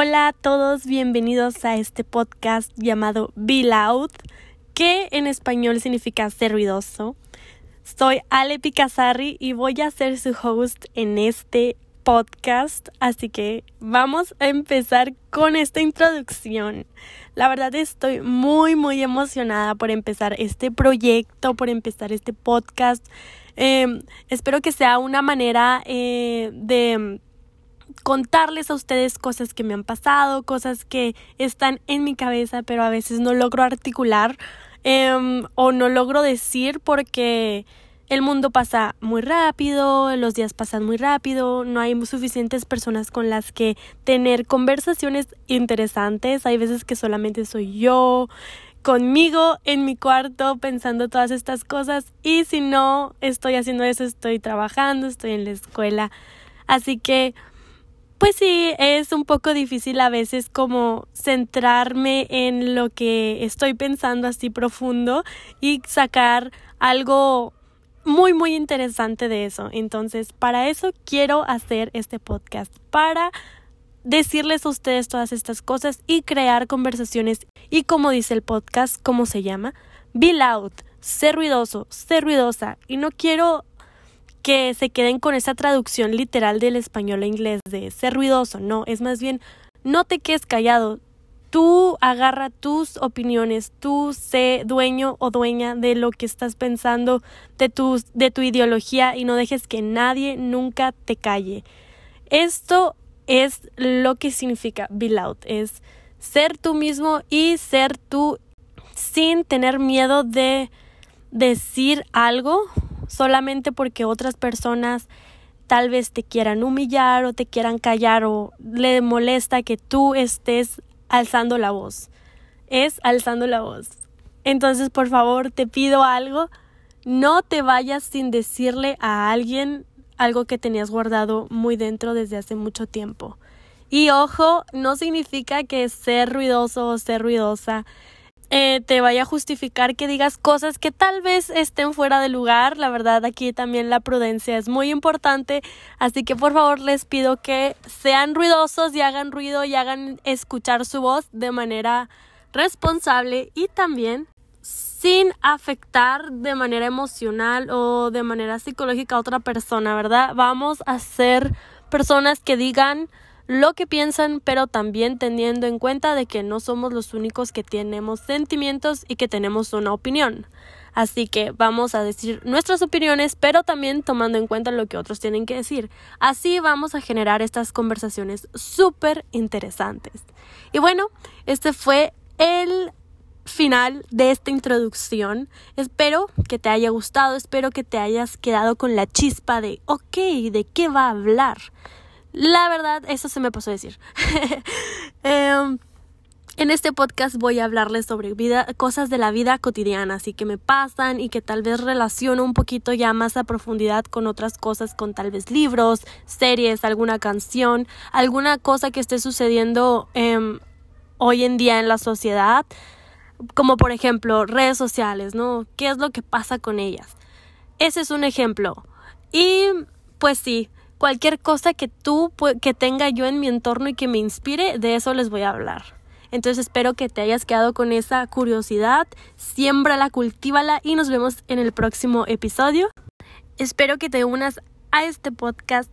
Hola a todos, bienvenidos a este podcast llamado Be Loud, que en español significa ser ruidoso. Soy Ale Picasarri y voy a ser su host en este podcast, así que vamos a empezar con esta introducción. La verdad estoy muy muy emocionada por empezar este proyecto, por empezar este podcast. Em, espero que sea una manera eh, de contarles a ustedes cosas que me han pasado, cosas que están en mi cabeza, pero a veces no logro articular em, o no logro decir porque el mundo pasa muy rápido, los días pasan muy rápido, no hay suficientes personas con las que tener conversaciones interesantes, hay veces que solamente soy yo conmigo en mi cuarto pensando todas estas cosas y si no estoy haciendo eso estoy trabajando, estoy en la escuela, así que pues sí, es un poco difícil a veces como centrarme en lo que estoy pensando así profundo y sacar algo muy, muy interesante de eso. Entonces, para eso quiero hacer este podcast, para decirles a ustedes todas estas cosas y crear conversaciones. Y como dice el podcast, ¿cómo se llama? Be loud, ser ruidoso, ser ruidosa. Y no quiero que se queden con esa traducción literal del español a inglés de ser ruidoso. No, es más bien, no te quedes callado, Tú agarra tus opiniones, tú sé dueño o dueña de lo que estás pensando, de tu, de tu ideología y no dejes que nadie nunca te calle. Esto es lo que significa be loud, es ser tú mismo y ser tú sin tener miedo de decir algo solamente porque otras personas tal vez te quieran humillar o te quieran callar o le molesta que tú estés alzando la voz. Es alzando la voz. Entonces, por favor, te pido algo. No te vayas sin decirle a alguien algo que tenías guardado muy dentro desde hace mucho tiempo. Y ojo, no significa que ser ruidoso o ser ruidosa eh, te vaya a justificar que digas cosas que tal vez estén fuera de lugar. La verdad, aquí también la prudencia es muy importante. Así que por favor les pido que sean ruidosos y hagan ruido y hagan escuchar su voz de manera responsable y también sin afectar de manera emocional o de manera psicológica a otra persona, ¿verdad? Vamos a ser personas que digan lo que piensan, pero también teniendo en cuenta de que no somos los únicos que tenemos sentimientos y que tenemos una opinión. Así que vamos a decir nuestras opiniones, pero también tomando en cuenta lo que otros tienen que decir. Así vamos a generar estas conversaciones súper interesantes. Y bueno, este fue el final de esta introducción. Espero que te haya gustado, espero que te hayas quedado con la chispa de, ok, ¿de qué va a hablar? La verdad, eso se me pasó a decir. Em, en este podcast voy a hablarles sobre cosas de la vida cotidiana, así que me pasan y que tal vez relaciono un poquito ya más a profundidad con otras cosas, con tal vez libros, series, alguna canción, alguna cosa que esté sucediendo em, hoy en día en la sociedad, como por ejemplo redes sociales, ¿no? ¿Qué es lo que pasa con ellas? Ese es un ejemplo. Y pues sí, cualquier cosa que tú, que tenga yo en mi entorno y que me inspire, de eso les voy a hablar. Entonces espero que te hayas quedado con esa curiosidad, siémbrala, cultívala y nos vemos en el próximo episodio. Espero que te unas a este podcast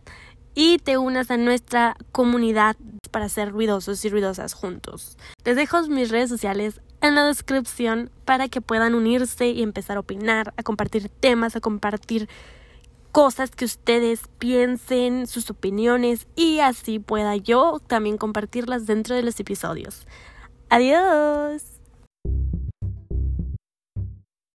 y te unas a nuestra comunidad para ser ruidosos y ruidosas juntos. Les dejo mis redes sociales en la descripción para que puedan unirse y empezar a opinar, a compartir temas, a compartir cosas que ustedes piensen, sus opiniones y así pueda yo también compartirlas dentro de los episodios. Adiós.